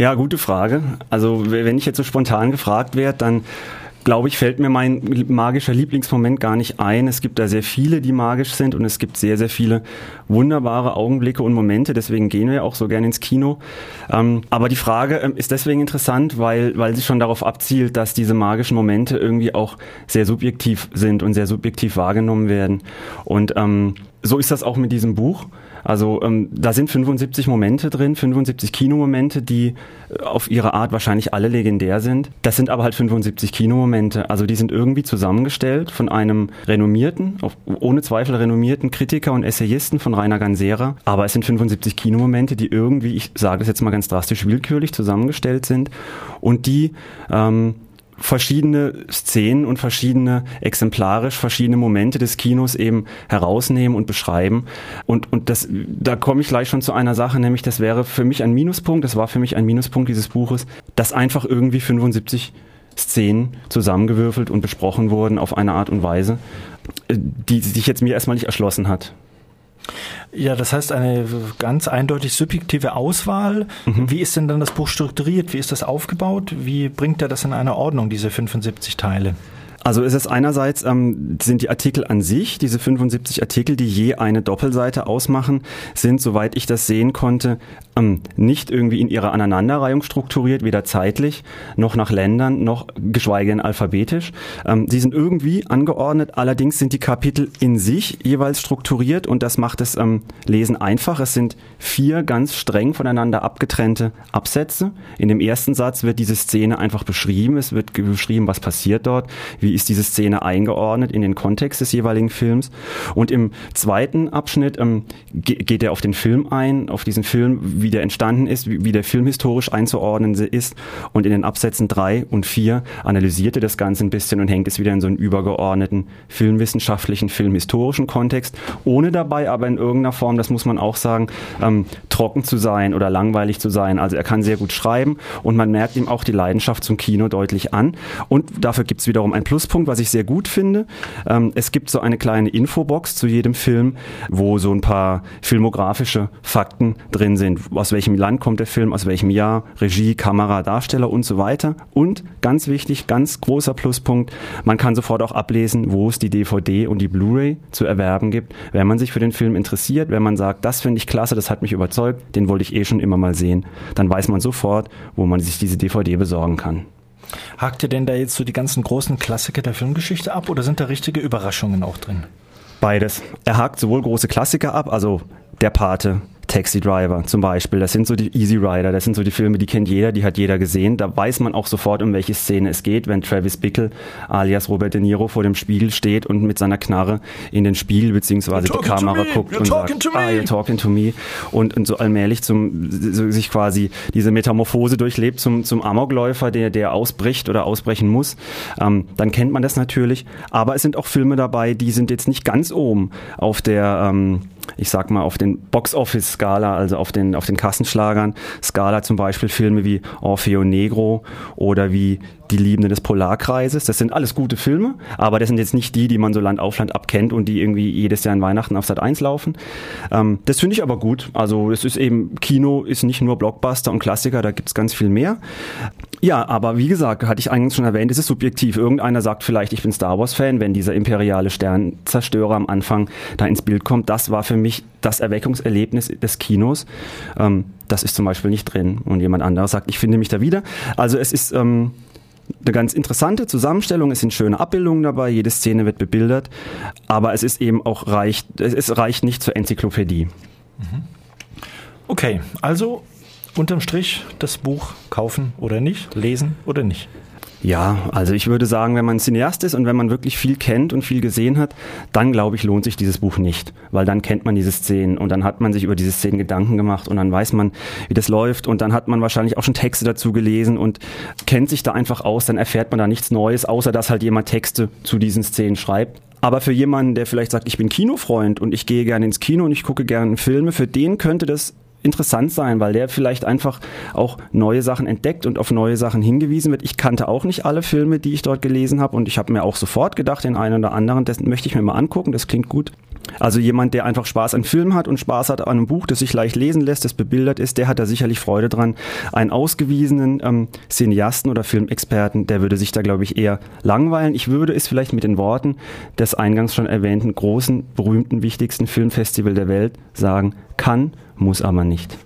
Ja, gute Frage. Also wenn ich jetzt so spontan gefragt werde, dann glaube ich, fällt mir mein magischer Lieblingsmoment gar nicht ein. Es gibt da sehr viele, die magisch sind und es gibt sehr, sehr viele wunderbare Augenblicke und Momente. Deswegen gehen wir auch so gerne ins Kino. Ähm, aber die Frage ähm, ist deswegen interessant, weil, weil sie schon darauf abzielt, dass diese magischen Momente irgendwie auch sehr subjektiv sind und sehr subjektiv wahrgenommen werden. Und ähm, so ist das auch mit diesem Buch. Also ähm, da sind 75 Momente drin, 75 Kinomomente, die äh, auf ihre Art wahrscheinlich alle legendär sind. Das sind aber halt 75 Kinomomente. Also die sind irgendwie zusammengestellt von einem renommierten, ohne Zweifel renommierten Kritiker und Essayisten von Rainer Gansera. Aber es sind 75 Kinomomente, die irgendwie, ich sage es jetzt mal ganz drastisch, willkürlich zusammengestellt sind und die ähm, verschiedene Szenen und verschiedene exemplarisch verschiedene Momente des Kinos eben herausnehmen und beschreiben. Und, und das, da komme ich gleich schon zu einer Sache, nämlich das wäre für mich ein Minuspunkt, das war für mich ein Minuspunkt dieses Buches, dass einfach irgendwie 75 Szenen zusammengewürfelt und besprochen wurden auf eine Art und Weise, äh, die sich jetzt mir erstmal nicht erschlossen hat. Ja, das heißt eine ganz eindeutig subjektive Auswahl. Mhm. Wie ist denn dann das Buch strukturiert? Wie ist das aufgebaut? Wie bringt er das in eine Ordnung, diese 75 Teile? Also ist es einerseits ähm, sind die Artikel an sich, diese 75 Artikel, die je eine Doppelseite ausmachen, sind, soweit ich das sehen konnte, ähm, nicht irgendwie in ihrer Aneinanderreihung strukturiert, weder zeitlich noch nach Ländern, noch geschweige denn alphabetisch. Ähm, sie sind irgendwie angeordnet, allerdings sind die Kapitel in sich jeweils strukturiert und das macht das ähm, Lesen einfach. Es sind vier ganz streng voneinander abgetrennte Absätze. In dem ersten Satz wird diese Szene einfach beschrieben. Es wird beschrieben, was passiert dort, wie ist diese Szene eingeordnet in den Kontext des jeweiligen Films. Und im zweiten Abschnitt ähm, geht er auf den Film ein, auf diesen Film, wie der entstanden ist, wie, wie der Film historisch einzuordnen ist. Und in den Absätzen drei und vier analysiert er das Ganze ein bisschen und hängt es wieder in so einen übergeordneten filmwissenschaftlichen, filmhistorischen Kontext, ohne dabei aber in irgendeiner Form, das muss man auch sagen, ähm, trocken zu sein oder langweilig zu sein. Also er kann sehr gut schreiben und man merkt ihm auch die Leidenschaft zum Kino deutlich an. Und dafür gibt es wiederum ein Pluspunkt, was ich sehr gut finde. Ähm, es gibt so eine kleine Infobox zu jedem Film, wo so ein paar filmografische Fakten drin sind. Aus welchem Land kommt der Film, aus welchem Jahr, Regie, Kamera, Darsteller und so weiter. Und ganz wichtig, ganz großer Pluspunkt, man kann sofort auch ablesen, wo es die DVD und die Blu-ray zu erwerben gibt, wenn man sich für den Film interessiert, wenn man sagt, das finde ich klasse, das hat mich überzeugt, den wollte ich eh schon immer mal sehen, dann weiß man sofort, wo man sich diese DVD besorgen kann. Hakt ihr denn da jetzt so die ganzen großen Klassiker der Filmgeschichte ab oder sind da richtige Überraschungen auch drin? Beides. Er hakt sowohl große Klassiker ab, also Der Pate, Taxi Driver zum Beispiel. Das sind so die Easy Rider, das sind so die Filme, die kennt jeder, die hat jeder gesehen. Da weiß man auch sofort, um welche Szene es geht, wenn Travis Bickle alias Robert De Niro vor dem Spiegel steht und mit seiner Knarre in den Spiegel beziehungsweise die Kamera guckt und sagt, ah, you're talking to me und, und so allmählich zum so sich quasi diese Metamorphose durchlebt zum, zum Amokläufer, der, der ausbricht oder ausbrechen muss. Ähm, dann kennt man das natürlich. Aber es sind auch Filme dabei, die sind jetzt nicht ganz oben auf der ähm, ich sag mal, auf den Box-Office-Skala, also auf den, auf den Kassenschlagern, Skala zum Beispiel Filme wie Orfeo Negro oder wie die Liebende des Polarkreises. Das sind alles gute Filme, aber das sind jetzt nicht die, die man so Land auf Land abkennt und die irgendwie jedes Jahr in Weihnachten auf Sat 1 laufen. Ähm, das finde ich aber gut. Also es ist eben, Kino ist nicht nur Blockbuster und Klassiker, da gibt's ganz viel mehr. Ja, aber wie gesagt, hatte ich eingangs schon erwähnt, es ist subjektiv. Irgendeiner sagt vielleicht, ich bin Star Wars-Fan, wenn dieser imperiale Sternzerstörer am Anfang da ins Bild kommt. Das war für mich das Erweckungserlebnis des Kinos. Ähm, das ist zum Beispiel nicht drin. Und jemand anderes sagt, ich finde mich da wieder. Also es ist ähm, eine ganz interessante Zusammenstellung. Es sind schöne Abbildungen dabei. Jede Szene wird bebildert. Aber es ist eben auch reicht, es reicht nicht zur Enzyklopädie. Mhm. Okay, also unterm Strich das Buch kaufen oder nicht, lesen oder nicht? Ja, also ich würde sagen, wenn man Cineast ist und wenn man wirklich viel kennt und viel gesehen hat, dann glaube ich, lohnt sich dieses Buch nicht, weil dann kennt man diese Szenen und dann hat man sich über diese Szenen Gedanken gemacht und dann weiß man, wie das läuft und dann hat man wahrscheinlich auch schon Texte dazu gelesen und kennt sich da einfach aus, dann erfährt man da nichts Neues, außer dass halt jemand Texte zu diesen Szenen schreibt. Aber für jemanden, der vielleicht sagt, ich bin Kinofreund und ich gehe gerne ins Kino und ich gucke gerne Filme, für den könnte das interessant sein, weil der vielleicht einfach auch neue Sachen entdeckt und auf neue Sachen hingewiesen wird. Ich kannte auch nicht alle Filme, die ich dort gelesen habe und ich habe mir auch sofort gedacht, den einen oder anderen, das möchte ich mir mal angucken, das klingt gut. Also jemand, der einfach Spaß an Film hat und Spaß hat an einem Buch, das sich leicht lesen lässt, das bebildert ist, der hat da sicherlich Freude dran. Einen ausgewiesenen ähm, Cineasten oder Filmexperten, der würde sich da, glaube ich, eher langweilen. Ich würde es vielleicht mit den Worten des eingangs schon erwähnten großen, berühmten, wichtigsten Filmfestival der Welt sagen, kann, muss aber nicht.